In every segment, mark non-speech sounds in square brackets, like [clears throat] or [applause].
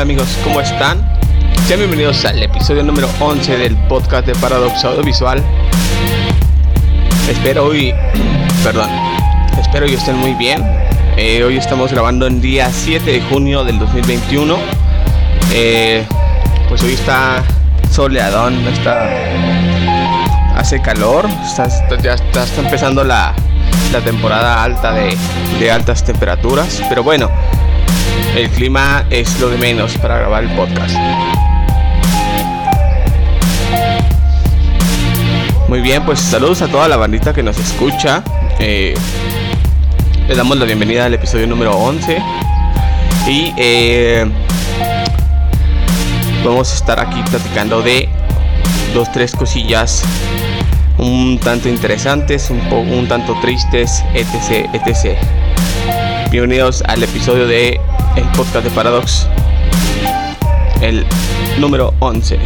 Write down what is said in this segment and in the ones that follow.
Hola, amigos, ¿cómo están? Sean bienvenidos al episodio número 11 del podcast de Paradox Audiovisual. Espero hoy, [clears throat] perdón, espero que estén muy bien. Eh, hoy estamos grabando en día 7 de junio del 2021. Eh, pues hoy está soleadón, está hace calor, ya está, empezando la, temporada alta de, de altas temperaturas, pero bueno, el clima es lo de menos para grabar el podcast. Muy bien, pues saludos a toda la bandita que nos escucha. Eh, les damos la bienvenida al episodio número 11. Y eh, vamos a estar aquí platicando de dos, tres cosillas un tanto interesantes, un, un tanto tristes, etc, etc. Bienvenidos al episodio de el podcast de Paradox, el número 11.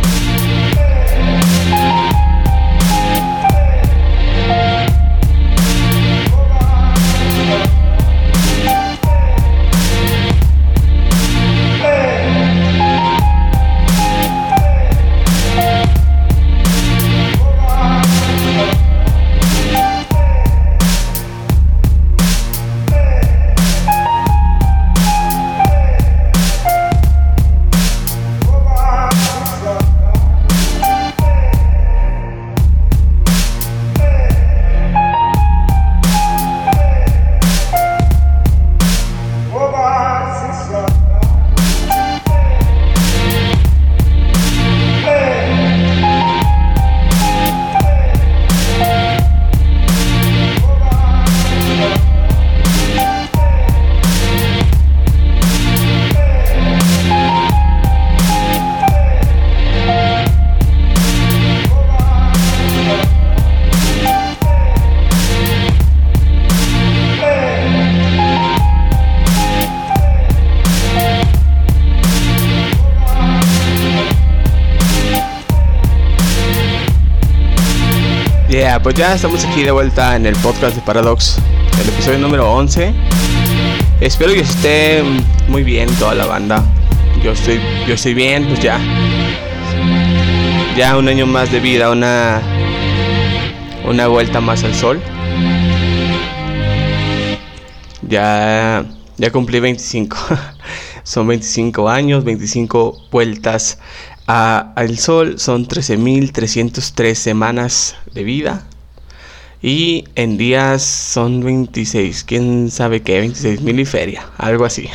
Pues ya estamos aquí de vuelta en el podcast de Paradox, el episodio número 11. Espero que esté muy bien toda la banda. Yo estoy, yo estoy bien, pues ya. Ya un año más de vida, una, una vuelta más al sol. Ya, ya cumplí 25. [laughs] Son 25 años, 25 vueltas al sol. Son 13.303 semanas de vida. Y en días son 26, quién sabe qué, 26 mil y feria, algo así.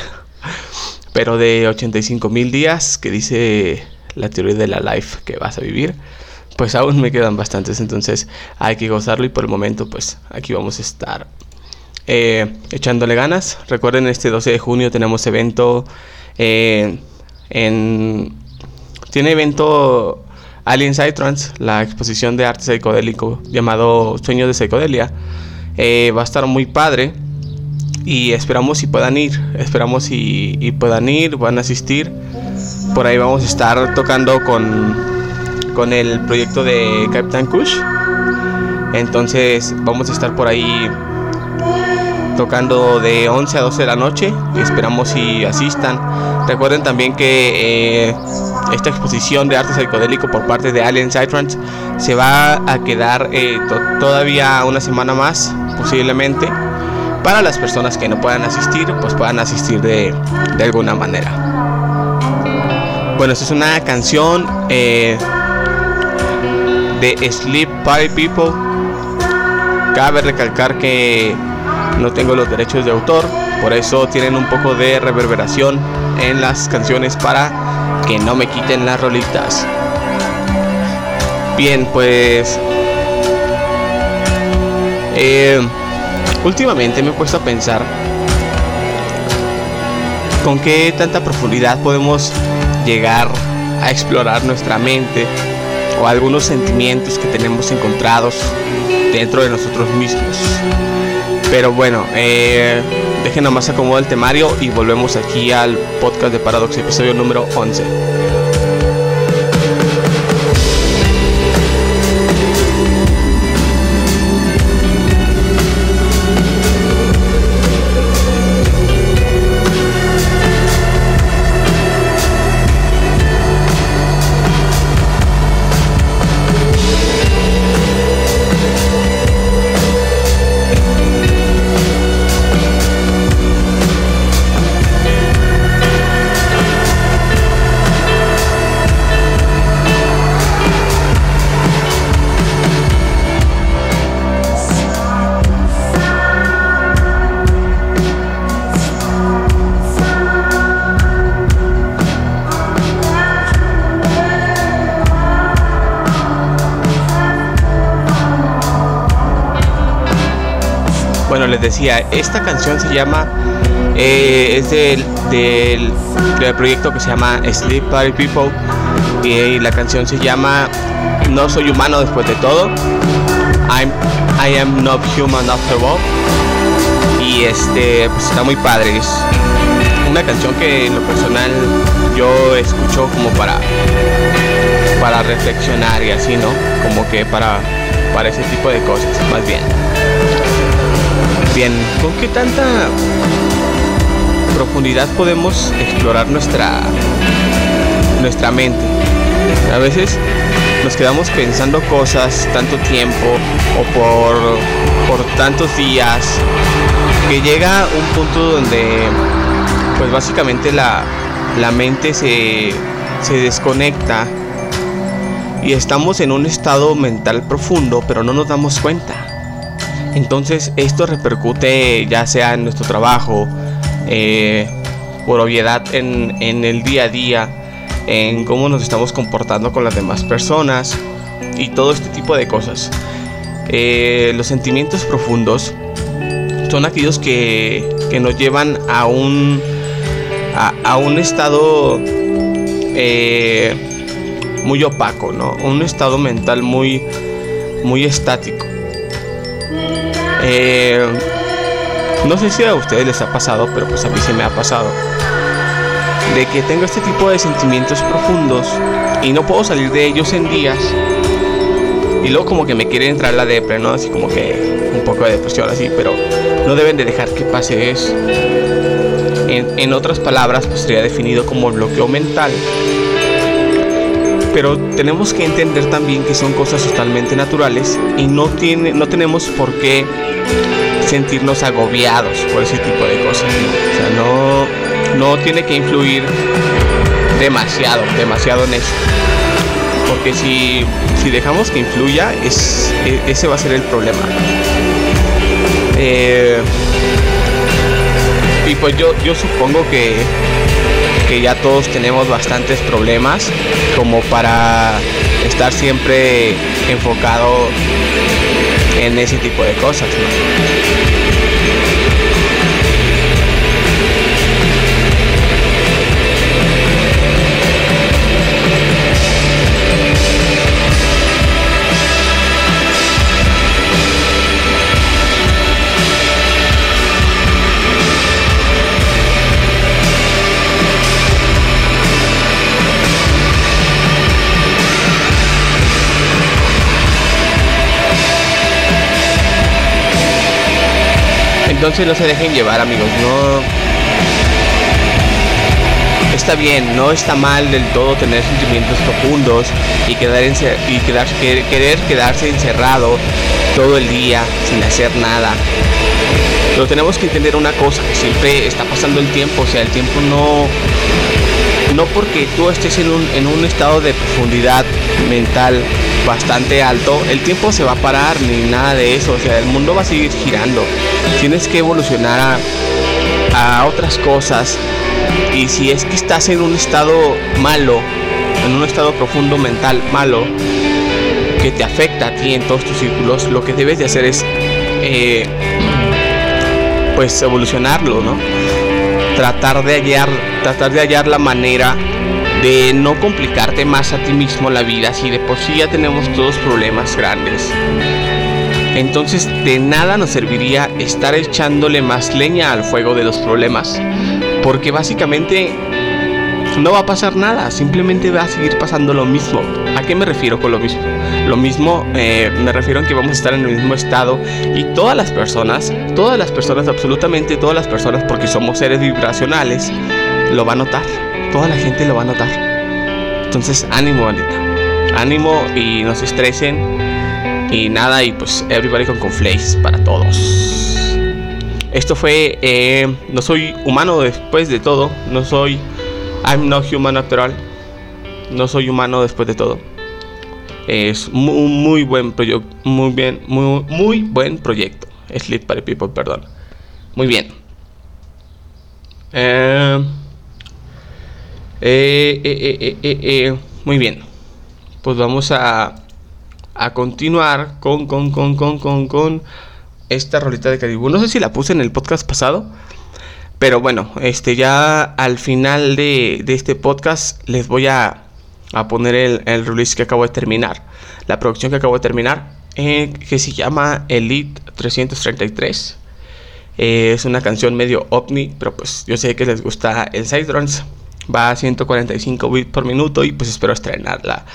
[laughs] Pero de 85 mil días que dice la teoría de la life que vas a vivir, pues aún me quedan bastantes, entonces hay que gozarlo y por el momento pues aquí vamos a estar eh, echándole ganas. Recuerden, este 12 de junio tenemos evento eh, en... Tiene evento Alien Psytrance, la exposición de arte psicodélico llamado Sueños de Psicodelia. Eh, va a estar muy padre y esperamos si puedan ir, esperamos si puedan ir, van a asistir. Por ahí vamos a estar tocando con, con el proyecto de Captain Kush. Entonces vamos a estar por ahí tocando de 11 a 12 de la noche. Y esperamos si asistan. Recuerden también que eh, esta exposición de arte psicodélico por parte de Alien Psytrance se va a quedar eh, todavía una semana más, posiblemente. Para las personas que no puedan asistir, pues puedan asistir de, alguna manera. Bueno, esta es una canción eh, de Sleep Party People. Cabe recalcar que no tengo los derechos de autor, por eso tienen un poco de reverberación en las canciones para que no me quiten las rolitas. Bien, pues... Eh, últimamente me he puesto a pensar con qué tanta profundidad podemos llegar a explorar nuestra mente o algunos sentimientos que tenemos encontrados dentro de nosotros mismos. Pero bueno, eh, Dejen nomás acomodar el temario y volvemos aquí al podcast de Paradox, episodio número 11. Les decía, esta canción se llama, eh, es del, del, proyecto que se llama Sleep Party People y, la canción se llama No soy humano después de todo. I'm, I am not human after all. Y este, pues está muy padre. Es una canción que en lo personal yo escucho como para para reflexionar y así, ¿no? Como que para para ese tipo de cosas, más bien. Bien, ¿con qué tanta profundidad podemos explorar nuestra nuestra mente? A veces nos quedamos pensando cosas tanto tiempo o por, por tantos días que llega un punto donde pues básicamente la, la mente se, se desconecta y estamos en un estado mental profundo pero no nos damos cuenta. Entonces esto repercute ya sea en nuestro trabajo, eh, por obviedad en, en el día a día, en cómo nos estamos comportando con las demás personas y todo este tipo de cosas. Eh, los sentimientos profundos son aquellos que, que nos llevan a un, a, un estado eh, muy opaco, ¿no? Un estado mental muy, muy estático. Eh, no sé si a ustedes les ha pasado, pero pues a mí se me ha pasado de que tengo este tipo de sentimientos profundos y no puedo salir de ellos en días. Y luego como que me quiere entrar la depre, ¿no? Así como que un poco de depresión así, pero no deben de dejar que pase eso. En, en otras palabras, pues sería definido como bloqueo mental. Pero tenemos que entender también que son cosas totalmente naturales y no, tiene, no tenemos por qué sentirnos agobiados por ese tipo de cosas. O sea, no, no tiene que influir demasiado, demasiado en eso. Porque si, si dejamos que influya, es, e, ese va a ser el problema. Eh, y pues yo, yo supongo que, que ya todos tenemos bastantes problemas como para estar siempre enfocado en ese tipo de cosas. Entonces no se dejen llevar amigos, no... Está bien, no está mal del todo tener sentimientos profundos y, quedar y querer quedarse encerrado todo el día sin hacer nada. Pero tenemos que entender una cosa, que siempre está pasando el tiempo, o sea, el tiempo no... No porque tú estés en un, en un estado de profundidad mental bastante alto, el tiempo se va a parar ni nada de eso, o sea, el mundo va a seguir girando. Tienes que evolucionar a, otras cosas y si es que estás en un estado malo, en un estado profundo mental malo, que te afecta a ti en todos tus círculos, lo que debes de hacer es eh, pues evolucionarlo, ¿no? Tratar de hallar, tratar de hallar la manera de no complicarte más a ti mismo la vida si de por sí ya tenemos todos problemas grandes. Entonces de nada nos serviría estar echándole más leña al fuego de los problemas, porque básicamente no va a pasar nada, simplemente va a seguir pasando lo mismo. ¿A qué me refiero con lo mismo? Lo mismo eh, me refiero a que vamos a estar en el mismo estado y todas las personas, todas las personas, absolutamente todas las personas, porque somos seres vibracionales, lo va a notar toda la gente lo va a notar. Entonces, ánimo, bandita. Ánimo y no se estresen. Y nada, y pues everybody con conflace para todos. Esto fue eh, No soy humano después de todo. No soy I'm not human after all. No soy humano después de todo. Es muy, muy buen proyecto. Muy bien, muy, muy buen proyecto. Sleep Party People, perdón. Muy bien. Eh, eh, eh, eh, muy bien. Pues vamos a, a continuar con, con, con, con, con, con esta rolita de Caribú. No sé si la puse en el podcast pasado. Pero bueno, este ya al final de, este podcast les voy a, poner el, release que acabo de terminar. La producción que acabo de terminar. Eh, que se llama Elite 333. Eh, es una canción medio ovni. Pero pues yo sé que les gusta el side drums. Va a 145 bits por minuto. Y pues espero estrenarla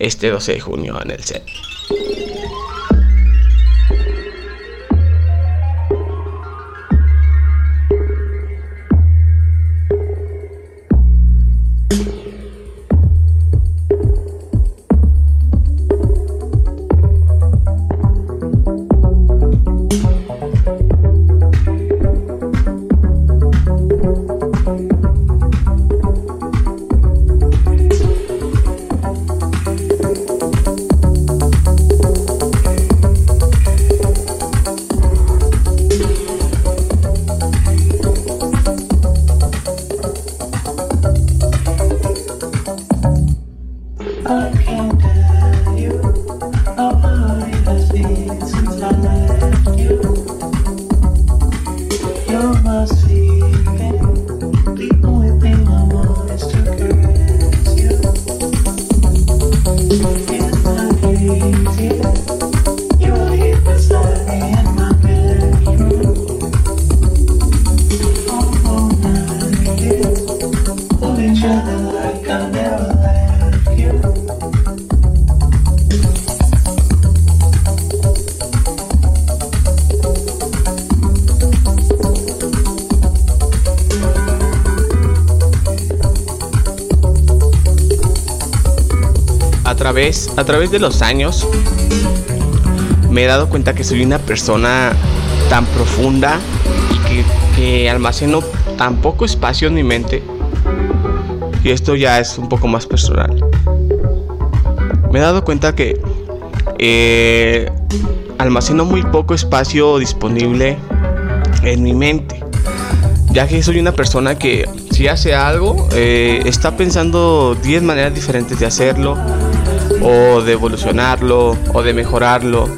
este 12 de junio en el set. A través de los años, me he dado cuenta que soy una persona tan profunda y que, almaceno tan poco espacio en mi mente. Y esto ya es un poco más personal. Me he dado cuenta que eh, almaceno muy poco espacio disponible en mi mente. Ya que soy una persona que si hace algo, eh, está pensando 10 maneras diferentes de hacerlo o de evolucionarlo o de mejorarlo.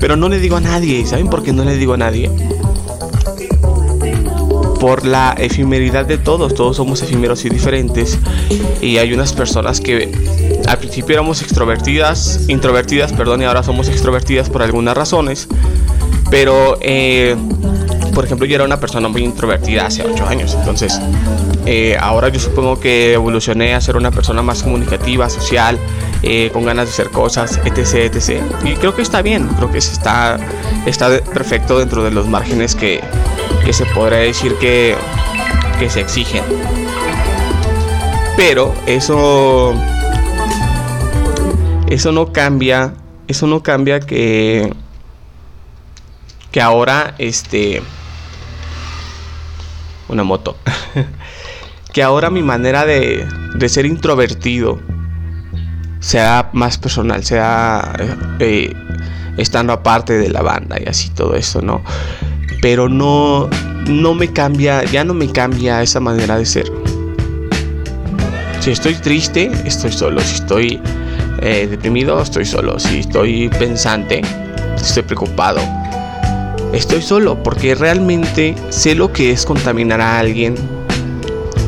Pero no le digo a nadie, ¿saben por qué no le digo a nadie? Por la efemeridad de todos, todos somos efímeros y diferentes. Y hay unas personas que al principio éramos extrovertidas, introvertidas, perdón, y ahora somos extrovertidas por algunas razones. Pero, eh, por ejemplo, yo era una persona muy introvertida hace 8 años, entonces eh, ahora yo supongo que evolucioné a ser una persona más comunicativa, social, eh, con ganas de hacer cosas, etc, etc. Y creo que está bien, creo que está, está perfecto dentro de los márgenes que, que se podría decir que, que se exigen. Pero eso, eso no cambia, eso no cambia que, que ahora, este, una moto, [laughs] que ahora mi manera de, de ser introvertido, sea más personal, sea eh, estando aparte de la banda y así todo eso, ¿no? Pero no, no me cambia, ya no me cambia esa manera de ser. Si estoy triste, estoy solo. Si estoy eh, deprimido, estoy solo. Si estoy pensante, estoy preocupado. Estoy solo porque realmente sé lo que es contaminar a alguien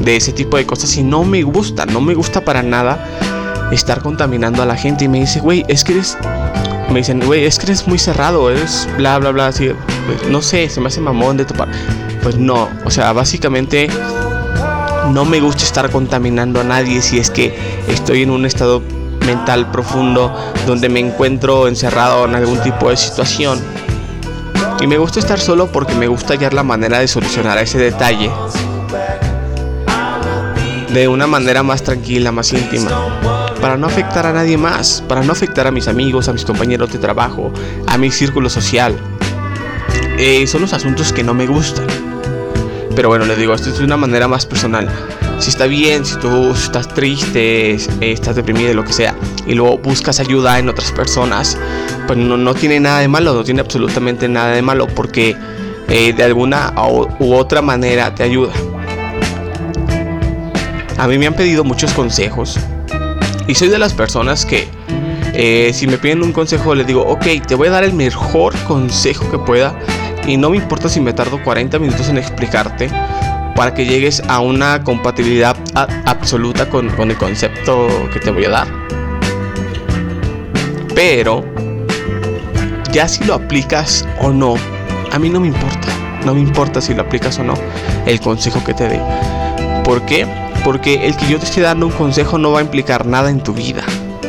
de ese tipo de cosas y no me gusta, no me gusta para nada estar contaminando a la gente. Y me dice, güey, es que eres. Me dicen, güey, es que eres muy cerrado, eres bla, bla, bla. Así, pues, no sé, se me hace mamón de topar. Pues no, o sea, básicamente no me gusta estar contaminando a nadie si es que estoy en un estado mental profundo donde me encuentro encerrado en algún tipo de situación. Y me gusta estar solo porque me gusta hallar la manera de solucionar ese detalle de una manera más tranquila, más íntima para no afectar a nadie más, para no afectar a mis amigos, a mis compañeros de trabajo, a mi círculo social. Eh, son los asuntos que no me gustan. Pero bueno, les digo, esto es de una manera más personal. Si está bien, si tú estás triste, estás deprimido, lo que sea, y luego buscas ayuda en otras personas, pues no, no tiene nada de malo, no tiene absolutamente nada de malo, porque eh, de alguna u otra manera te ayuda. A mí me han pedido muchos consejos y soy de las personas que Eh, si me piden un consejo, les digo, ok, te voy a dar el mejor consejo que pueda. Y no me importa si me tardo 40 minutos en explicarte para que llegues a una compatibilidad absoluta con, con el concepto que te voy a dar. Pero, ya si lo aplicas o no, a mí no me importa. No me importa si lo aplicas o no el consejo que te dé. ¿Por qué? Porque el que yo te esté dando un consejo no va a implicar nada en tu vida.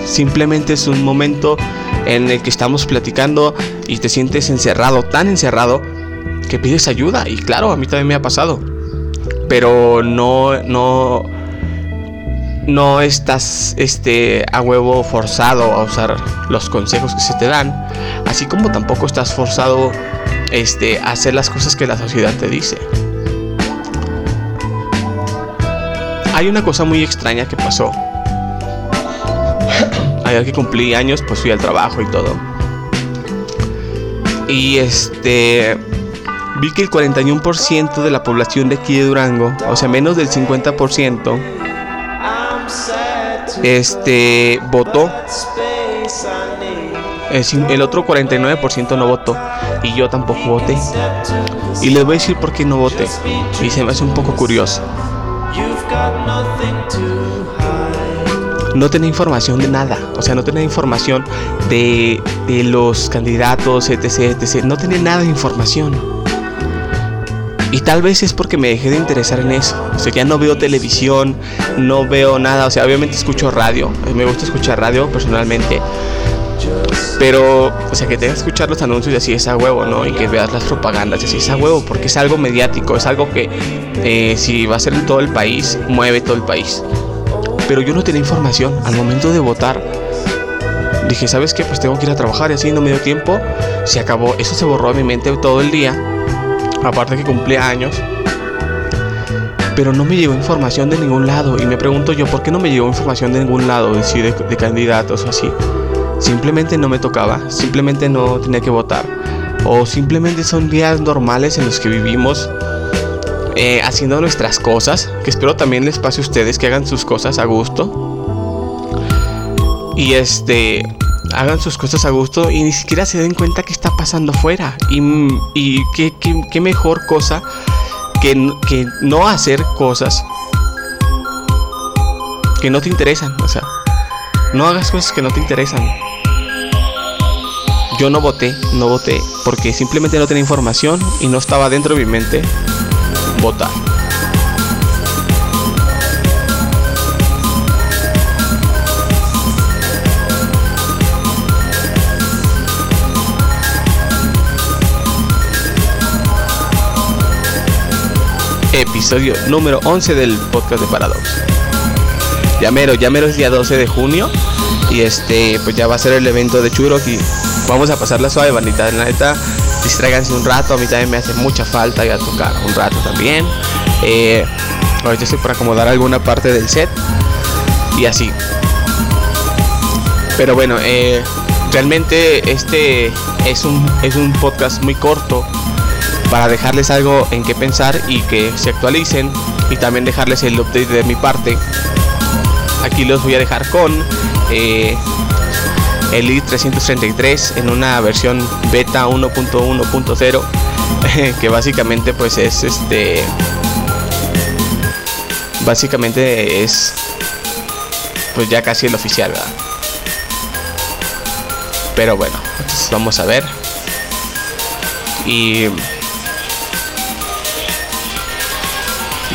Simplemente es un momento en el que estamos platicando y te sientes encerrado, tan encerrado, que pides ayuda. Y claro, a mí también me ha pasado. Pero no, no, no estás este, a huevo forzado a usar los consejos que se te dan. Así como tampoco estás forzado este, a hacer las cosas que la sociedad te dice. Hay una cosa muy extraña que pasó. Ayer que cumplí años, pues fui al trabajo y todo. Y este vi que el 41% de la población de aquí de Durango, o sea, menos del 50%, este votó. El otro 49% no votó y yo tampoco voté. Y les voy a decir por qué no voté. Y se me hace un poco curioso. No tenía información de nada, o sea, no tenía información de, de los candidatos, etc, etc. No tenía nada de información. Y tal vez es porque me dejé de interesar en eso. O sea, ya no veo televisión, no veo nada. O sea, obviamente escucho radio. Me gusta escuchar radio personalmente. Pero, o sea, que que escuchar los anuncios y así es a huevo, ¿no? Y que veas las propagandas y así es a huevo, porque es algo mediático, es algo que eh, si va a ser en todo el país, mueve todo el país. Pero yo no tenía información al momento de votar. Dije, ¿sabes qué? Pues tengo que ir a trabajar y así no me dio tiempo. Se acabó, eso se borró a mi mente todo el día. Aparte que cumplí años. Pero no me llegó información de ningún lado. Y me pregunto yo, ¿por qué no me llegó información de ningún lado? De, de, de candidatos o así. Simplemente no me tocaba, simplemente no tenía que votar. O simplemente son días normales en los que vivimos eh, haciendo nuestras cosas. Que espero también les pase a ustedes que hagan sus cosas a gusto. Y este, hagan sus cosas a gusto y ni siquiera se den cuenta que está pasando afuera. Y, y qué, qué, mejor cosa que, que no hacer cosas que no te interesan. O sea, no hagas cosas que no te interesan. Yo no voté, no voté, porque simplemente no tenía información y no estaba dentro de mi mente votar. Episodio número 11 del podcast de Paradox. Llamero, Llamero es día 12 de junio y este pues ya va a ser el evento de Churros y vamos a pasar la suave, bandita. La neta, distráiganse un rato. A mí también me hace mucha falta ir a tocar un rato también. Eh, ahorita estoy por acomodar alguna parte del set y así. Pero bueno, eh, realmente este es un, es un podcast muy corto para dejarles algo en qué pensar y que se actualicen y también dejarles el update de mi parte. Aquí los voy a dejar con eh, el i333 en una versión beta 1.1.0 [laughs] que básicamente pues es este básicamente es pues ya casi el oficial ¿verdad? pero bueno entonces vamos a ver y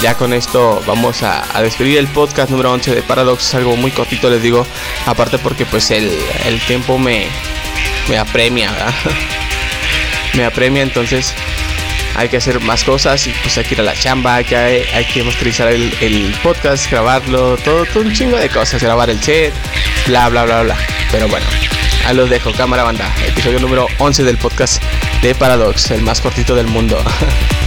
ya con esto vamos a, despedir el podcast número 11 de Paradox. Algo muy cortito, les digo. Aparte porque pues el, tiempo me, me apremia, [laughs] me apremia, entonces hay que hacer más cosas y pues hay que ir a la chamba, hay que, hay, que utilizar el, podcast, grabarlo, todo, todo un chingo de cosas, grabar el set, bla, bla, bla, bla. Pero bueno, ahí los dejo, cámara banda. Episodio número 11 del podcast de Paradox, el más cortito del mundo. [laughs]